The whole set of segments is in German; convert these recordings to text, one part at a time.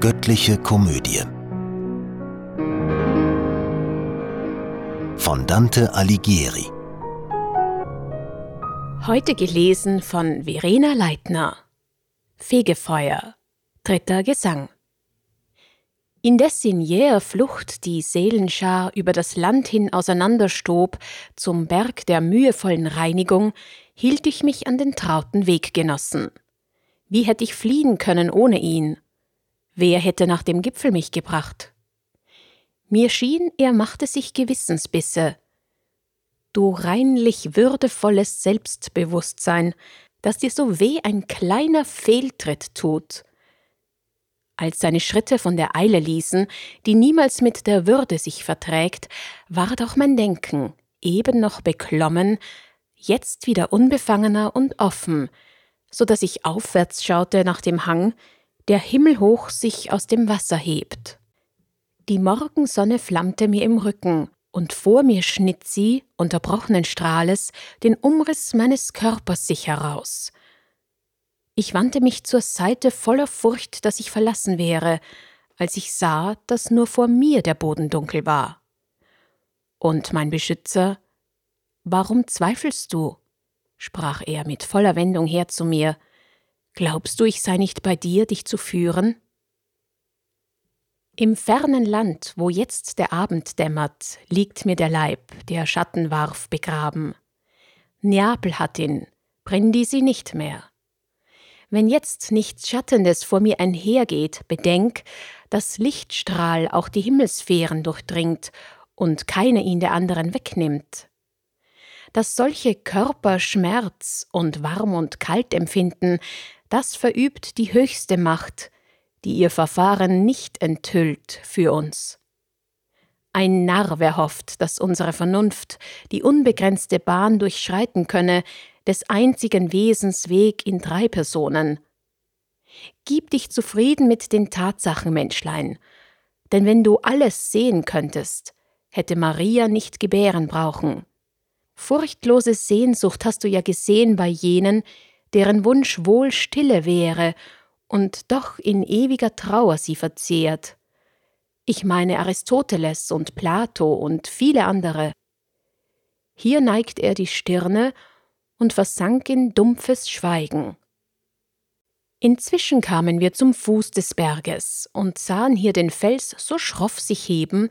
Göttliche Komödie. Von Dante Alighieri. Heute gelesen von Verena Leitner. Fegefeuer. Dritter Gesang. Indes in jäher Flucht die Seelenschar über das Land hin auseinanderstob zum Berg der mühevollen Reinigung, hielt ich mich an den trauten Weggenossen. Wie hätte ich fliehen können ohne ihn? Wer hätte nach dem Gipfel mich gebracht? Mir schien, er machte sich Gewissensbisse. Du reinlich würdevolles Selbstbewusstsein, das dir so weh ein kleiner Fehltritt tut. Als seine Schritte von der Eile ließen, die niemals mit der Würde sich verträgt, ward auch mein Denken, eben noch beklommen, jetzt wieder unbefangener und offen, so dass ich aufwärts schaute nach dem Hang, der himmelhoch sich aus dem Wasser hebt. Die Morgensonne flammte mir im Rücken, und vor mir schnitt sie, unterbrochenen Strahles, den Umriss meines Körpers sich heraus. Ich wandte mich zur Seite voller Furcht, dass ich verlassen wäre, als ich sah, dass nur vor mir der Boden dunkel war. Und mein Beschützer, warum zweifelst du? sprach er mit voller Wendung her zu mir. Glaubst du, ich sei nicht bei dir, dich zu führen? Im fernen Land, wo jetzt der Abend dämmert, liegt mir der Leib, der Schatten warf, begraben. Neapel hat ihn, Brindisi nicht mehr. Wenn jetzt nichts Schattendes vor mir einhergeht, bedenk, dass Lichtstrahl auch die Himmelssphären durchdringt und keine ihn der anderen wegnimmt. Dass solche Körper Schmerz und warm und kalt empfinden, das verübt die höchste Macht, die ihr Verfahren nicht enthüllt für uns. Ein Narr, wer hofft, dass unsere Vernunft die unbegrenzte Bahn durchschreiten könne, des einzigen Wesens Weg in drei Personen. Gib dich zufrieden mit den Tatsachen, Menschlein, denn wenn du alles sehen könntest, hätte Maria nicht gebären brauchen. Furchtlose Sehnsucht hast du ja gesehen bei jenen, deren Wunsch wohl stille wäre und doch in ewiger Trauer sie verzehrt. Ich meine Aristoteles und Plato und viele andere. Hier neigt er die Stirne und versank in dumpfes Schweigen. Inzwischen kamen wir zum Fuß des Berges und sahen hier den Fels so schroff sich heben,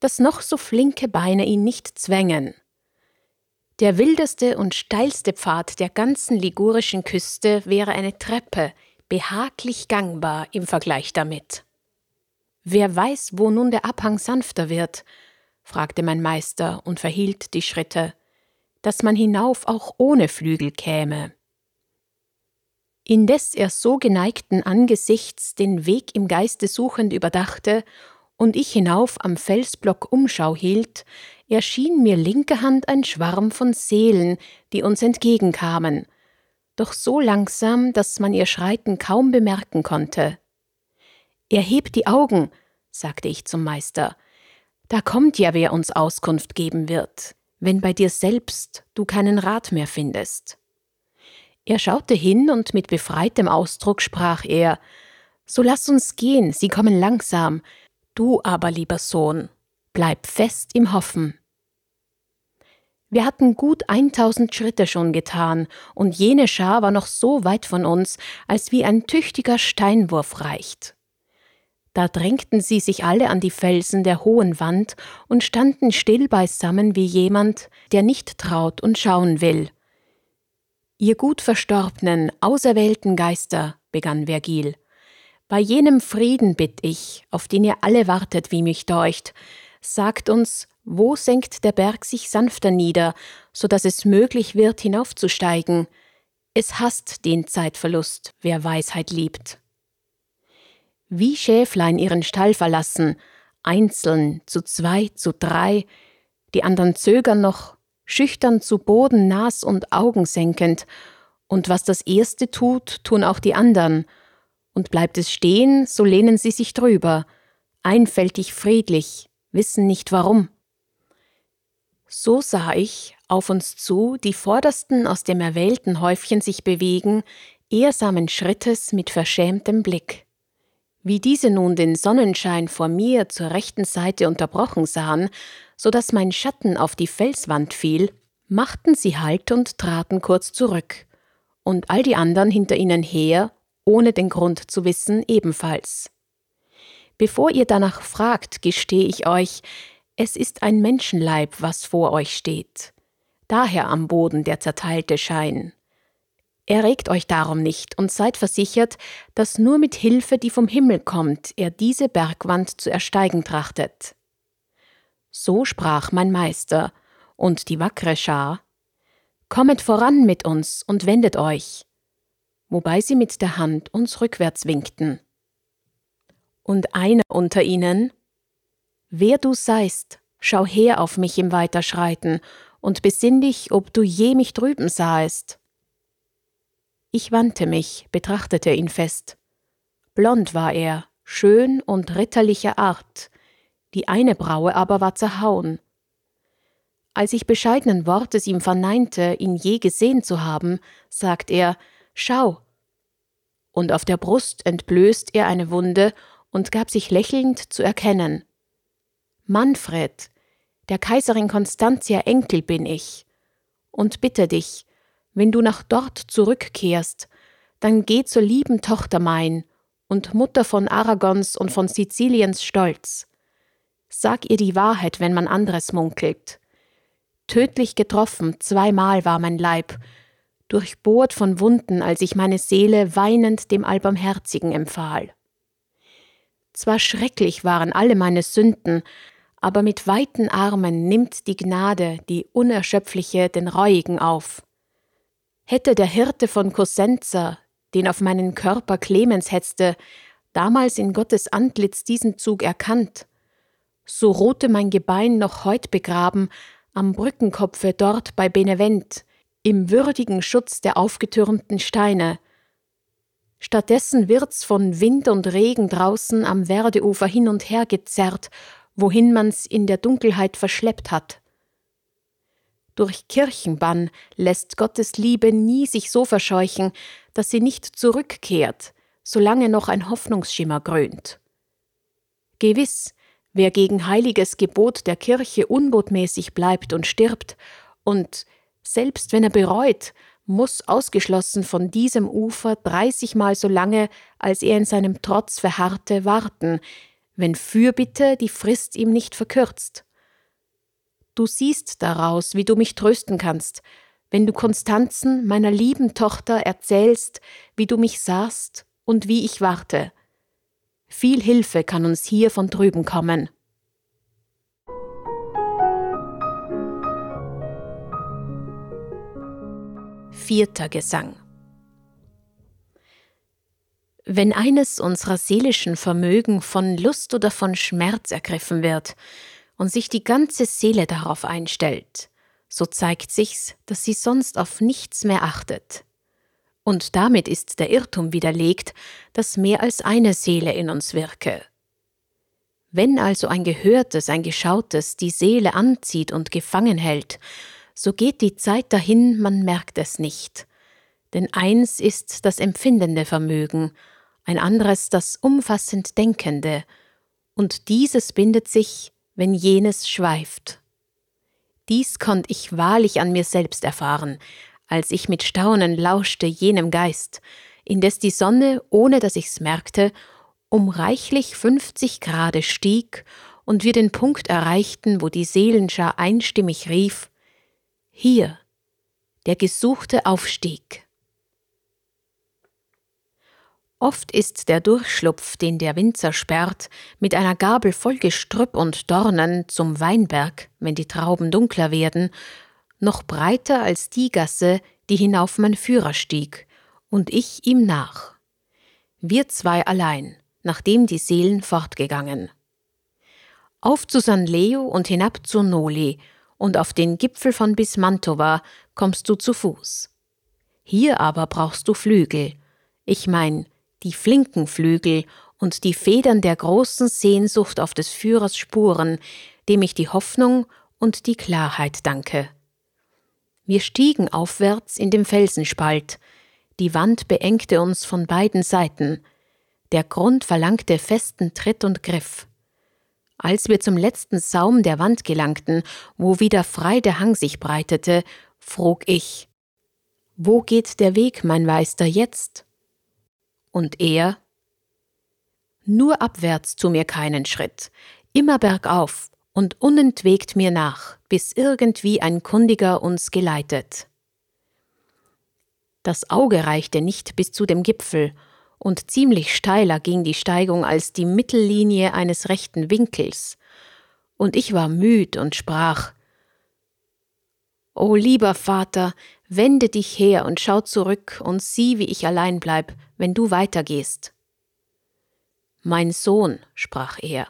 dass noch so flinke Beine ihn nicht zwängen. Der wildeste und steilste Pfad der ganzen ligurischen Küste wäre eine Treppe, behaglich gangbar im Vergleich damit. Wer weiß, wo nun der Abhang sanfter wird? fragte mein Meister und verhielt die Schritte dass man hinauf auch ohne Flügel käme. Indes er so geneigten Angesichts den Weg im Geiste suchend überdachte und ich hinauf am Felsblock Umschau hielt, erschien mir linke Hand ein Schwarm von Seelen, die uns entgegenkamen, doch so langsam, dass man ihr Schreiten kaum bemerken konnte. Erhebt die Augen, sagte ich zum Meister, da kommt ja wer uns Auskunft geben wird wenn bei dir selbst du keinen Rat mehr findest. Er schaute hin und mit befreitem Ausdruck sprach er So lass uns gehen, sie kommen langsam, du aber, lieber Sohn, bleib fest im Hoffen. Wir hatten gut eintausend Schritte schon getan, und jene Schar war noch so weit von uns, als wie ein tüchtiger Steinwurf reicht. Da drängten sie sich alle an die Felsen der hohen Wand und standen still beisammen wie jemand, der nicht traut und schauen will. Ihr gut verstorbenen, auserwählten Geister, begann Vergil, bei jenem Frieden bitt ich, auf den ihr alle wartet, wie mich deucht, sagt uns, wo senkt der Berg sich sanfter nieder, so dass es möglich wird, hinaufzusteigen. Es hasst den Zeitverlust, wer Weisheit liebt. Wie Schäflein ihren Stall verlassen, einzeln, zu zwei, zu drei, die anderen zögern noch, schüchtern zu Boden Nas und Augen senkend, und was das Erste tut, tun auch die andern, und bleibt es stehen, so lehnen sie sich drüber, einfältig friedlich, wissen nicht warum. So sah ich, auf uns zu, die Vordersten aus dem erwählten Häufchen sich bewegen, ehrsamen Schrittes mit verschämtem Blick Wie diese nun den Sonnenschein vor mir zur rechten Seite unterbrochen sahen, so dass mein Schatten auf die Felswand fiel, machten sie Halt und traten kurz zurück, und all die anderen hinter ihnen her, ohne den Grund zu wissen, ebenfalls. Bevor ihr danach fragt, gestehe ich euch, es ist ein Menschenleib, was vor euch steht. Daher am Boden der zerteilte Schein. Erregt euch darum nicht und seid versichert, dass nur mit Hilfe, die vom Himmel kommt, er diese Bergwand zu ersteigen trachtet. So sprach mein Meister, und die wackre Schar, Kommet voran mit uns und wendet euch, wobei sie mit der Hand uns rückwärts winkten. Und einer unter ihnen, Wer du seist, schau her auf mich im Weiterschreiten und besinn dich, ob du je mich drüben sahest. Ich wandte mich, betrachtete ihn fest. Blond war er, schön und ritterlicher Art, die eine Braue aber war zerhauen. Als ich bescheidenen Wortes ihm verneinte, ihn je gesehen zu haben, sagt er, Schau. Und auf der Brust entblößt er eine Wunde und gab sich lächelnd zu erkennen. Manfred, der Kaiserin Constantia Enkel bin ich. Und bitte dich, wenn du nach dort zurückkehrst, dann geh zur lieben Tochter mein und Mutter von Aragons und von Siziliens Stolz. Sag ihr die Wahrheit, wenn man anderes munkelt. Tödlich getroffen, zweimal war mein Leib, durchbohrt von Wunden, als ich meine Seele weinend dem Allbarmherzigen empfahl. Zwar schrecklich waren alle meine Sünden, aber mit weiten Armen nimmt die Gnade, die unerschöpfliche, den Reuigen auf. Hätte der Hirte von Cosenza, den auf meinen Körper Clemens hetzte, damals in Gottes Antlitz diesen Zug erkannt, so ruhte mein Gebein noch heut begraben am Brückenkopfe dort bei Benevent, im würdigen Schutz der aufgetürmten Steine, Stattdessen wird's von Wind und Regen draußen am Werdeufer hin und her gezerrt, wohin man's in der Dunkelheit verschleppt hat. Durch Kirchenbann lässt Gottes Liebe nie sich so verscheuchen, dass sie nicht zurückkehrt, solange noch ein Hoffnungsschimmer grönt. Gewiss, wer gegen heiliges Gebot der Kirche unbotmäßig bleibt und stirbt, und selbst wenn er bereut, muss ausgeschlossen von diesem Ufer dreißigmal so lange, als er in seinem Trotz verharrte, warten, wenn Fürbitte die Frist ihm nicht verkürzt. Du siehst daraus, wie du mich trösten kannst, wenn du Konstanzen, meiner lieben Tochter, erzählst, wie du mich sahst und wie ich warte. Viel Hilfe kann uns hier von drüben kommen. Vierter Gesang Wenn eines unserer seelischen Vermögen von Lust oder von Schmerz ergriffen wird und sich die ganze Seele darauf einstellt, so zeigt sich's, dass sie sonst auf nichts mehr achtet. Und damit ist der Irrtum widerlegt, dass mehr als eine Seele in uns wirke. Wenn also ein Gehörtes, ein Geschautes die Seele anzieht und gefangen hält, so geht die Zeit dahin, man merkt es nicht. Denn eins ist das empfindende Vermögen, ein anderes das umfassend Denkende, und dieses bindet sich, wenn jenes schweift. Dies konnt ich wahrlich an mir selbst erfahren, als ich mit Staunen lauschte jenem Geist, indes die Sonne, ohne dass ich's merkte, um reichlich fünfzig Grade stieg und wir den Punkt erreichten, wo die Seelenschar einstimmig rief, hier, der gesuchte Aufstieg. Oft ist der Durchschlupf, den der Winzer sperrt, mit einer Gabel voll Gestrüpp und Dornen zum Weinberg, wenn die Trauben dunkler werden, noch breiter als die Gasse, die hinauf mein Führer stieg, und ich ihm nach. Wir zwei allein, nachdem die Seelen fortgegangen. Auf zu San Leo und hinab zur Noli und auf den Gipfel von Bismantova kommst du zu Fuß. Hier aber brauchst du Flügel, ich mein, die flinken Flügel und die Federn der großen Sehnsucht auf des Führers Spuren, dem ich die Hoffnung und die Klarheit danke. Wir stiegen aufwärts in dem Felsenspalt, die Wand beengte uns von beiden Seiten, Der Grund verlangte festen Tritt und Griff. Als wir zum letzten Saum der Wand gelangten, wo wieder frei der Hang sich breitete, frug ich Wo geht der Weg, mein Meister, jetzt? Und er Nur abwärts tu mir keinen Schritt, immer bergauf und unentwegt mir nach, bis irgendwie ein Kundiger uns geleitet. Das Auge reichte nicht bis zu dem Gipfel, und ziemlich steiler ging die Steigung als die Mittellinie eines rechten Winkels, und ich war müd und sprach O lieber Vater, wende dich her und schau zurück und sieh, wie ich allein bleib, wenn du weitergehst. Mein Sohn, sprach er,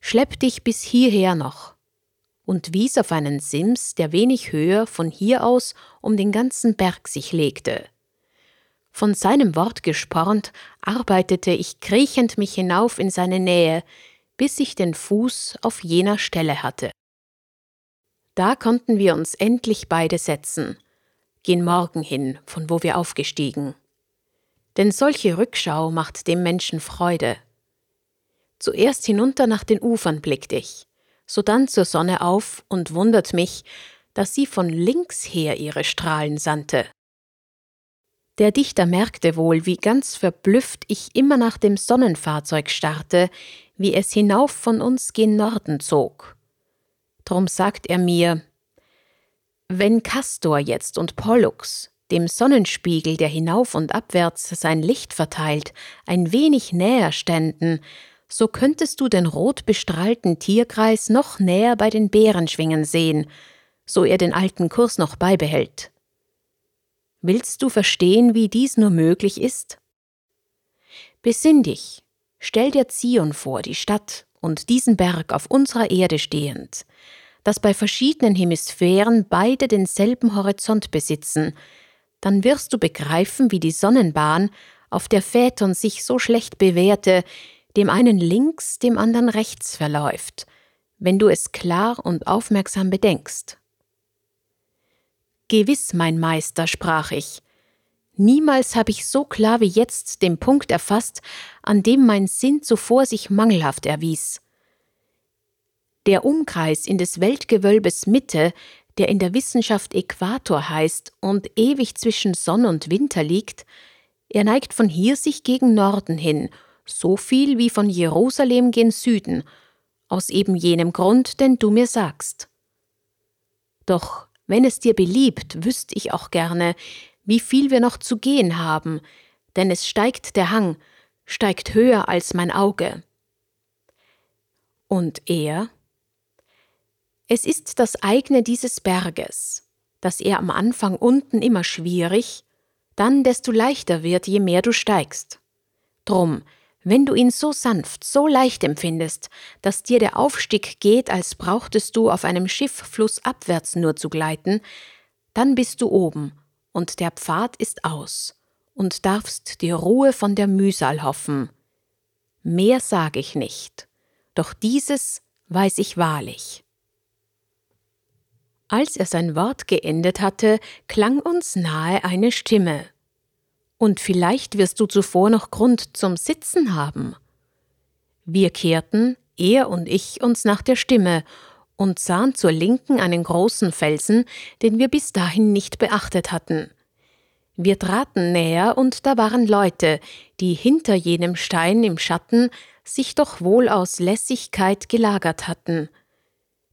schlepp dich bis hierher noch, und wies auf einen Sims, der wenig höher von hier aus um den ganzen Berg sich legte. Von seinem Wort gespornt, arbeitete ich kriechend mich hinauf in seine Nähe, bis ich den Fuß auf jener Stelle hatte. Da konnten wir uns endlich beide setzen, gen Morgen hin, von wo wir aufgestiegen. Denn solche Rückschau macht dem Menschen Freude. Zuerst hinunter nach den Ufern blickt ich, sodann zur Sonne auf und wundert mich, dass sie von links her ihre Strahlen sandte. Der Dichter merkte wohl, wie ganz verblüfft ich immer nach dem Sonnenfahrzeug starrte, wie es hinauf von uns gen Norden zog. Drum sagt er mir, wenn Castor jetzt und Pollux, dem Sonnenspiegel, der hinauf und abwärts sein Licht verteilt, ein wenig näher ständen, so könntest du den rot bestrahlten Tierkreis noch näher bei den Bären schwingen sehen, so er den alten Kurs noch beibehält. Willst du verstehen, wie dies nur möglich ist? Besinn dich, stell dir Zion vor, die Stadt und diesen Berg auf unserer Erde stehend, dass bei verschiedenen Hemisphären beide denselben Horizont besitzen, dann wirst du begreifen, wie die Sonnenbahn, auf der Phaeton sich so schlecht bewährte, dem einen links, dem anderen rechts verläuft, wenn du es klar und aufmerksam bedenkst. Gewiss, mein Meister, sprach ich. Niemals habe ich so klar wie jetzt den Punkt erfasst, an dem mein Sinn zuvor sich mangelhaft erwies. Der Umkreis in des Weltgewölbes Mitte, der in der Wissenschaft Äquator heißt und ewig zwischen Sonn und Winter liegt, er neigt von hier sich gegen Norden hin, so viel wie von Jerusalem gen Süden, aus eben jenem Grund, den du mir sagst. Doch wenn es dir beliebt, wüsste ich auch gerne, wie viel wir noch zu gehen haben, denn es steigt der Hang, steigt höher als mein Auge. Und er? Es ist das eigene dieses Berges, dass er am Anfang unten immer schwierig, dann desto leichter wird, je mehr du steigst. Drum, wenn du ihn so sanft, so leicht empfindest, dass dir der Aufstieg geht, als brauchtest du auf einem Schiff flussabwärts nur zu gleiten, dann bist du oben, und der Pfad ist aus, und darfst dir Ruhe von der Mühsal hoffen. Mehr sage ich nicht, doch dieses weiß ich wahrlich. Als er sein Wort geendet hatte, klang uns nahe eine Stimme. Und vielleicht wirst du zuvor noch Grund zum Sitzen haben. Wir kehrten, er und ich, uns nach der Stimme und sahen zur Linken einen großen Felsen, den wir bis dahin nicht beachtet hatten. Wir traten näher, und da waren Leute, die hinter jenem Stein im Schatten sich doch wohl aus Lässigkeit gelagert hatten.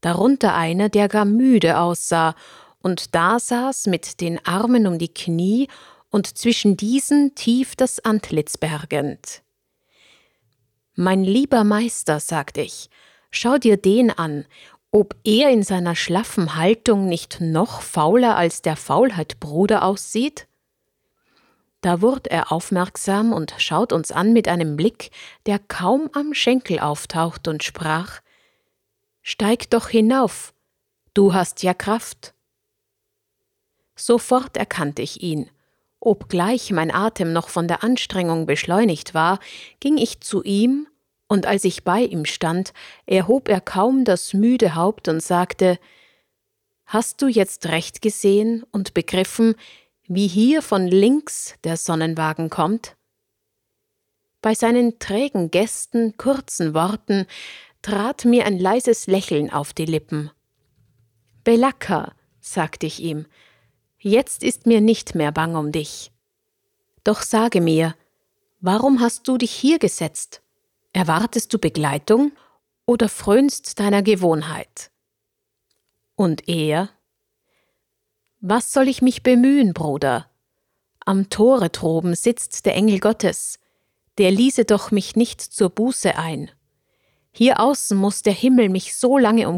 Darunter einer, der gar müde aussah und da saß mit den Armen um die Knie und zwischen diesen tief das Antlitz bergend. Mein lieber Meister, sagte ich, schau dir den an, ob er in seiner schlaffen Haltung nicht noch fauler als der Faulheitbruder aussieht? Da wurde er aufmerksam und schaut uns an mit einem Blick, der kaum am Schenkel auftaucht und sprach Steig doch hinauf, du hast ja Kraft. Sofort erkannte ich ihn, Obgleich mein Atem noch von der Anstrengung beschleunigt war, ging ich zu ihm, und als ich bei ihm stand, erhob er kaum das müde Haupt und sagte Hast du jetzt recht gesehen und begriffen, wie hier von links der Sonnenwagen kommt? Bei seinen trägen Gästen, kurzen Worten trat mir ein leises Lächeln auf die Lippen. Belakka, sagte ich ihm, jetzt ist mir nicht mehr bang um dich. Doch sage mir, warum hast du dich hier gesetzt? Erwartest du Begleitung oder frönst deiner Gewohnheit? Und er? Was soll ich mich bemühen, Bruder? Am Tore droben sitzt der Engel Gottes, der ließe doch mich nicht zur Buße ein. Hier außen muss der Himmel mich so lange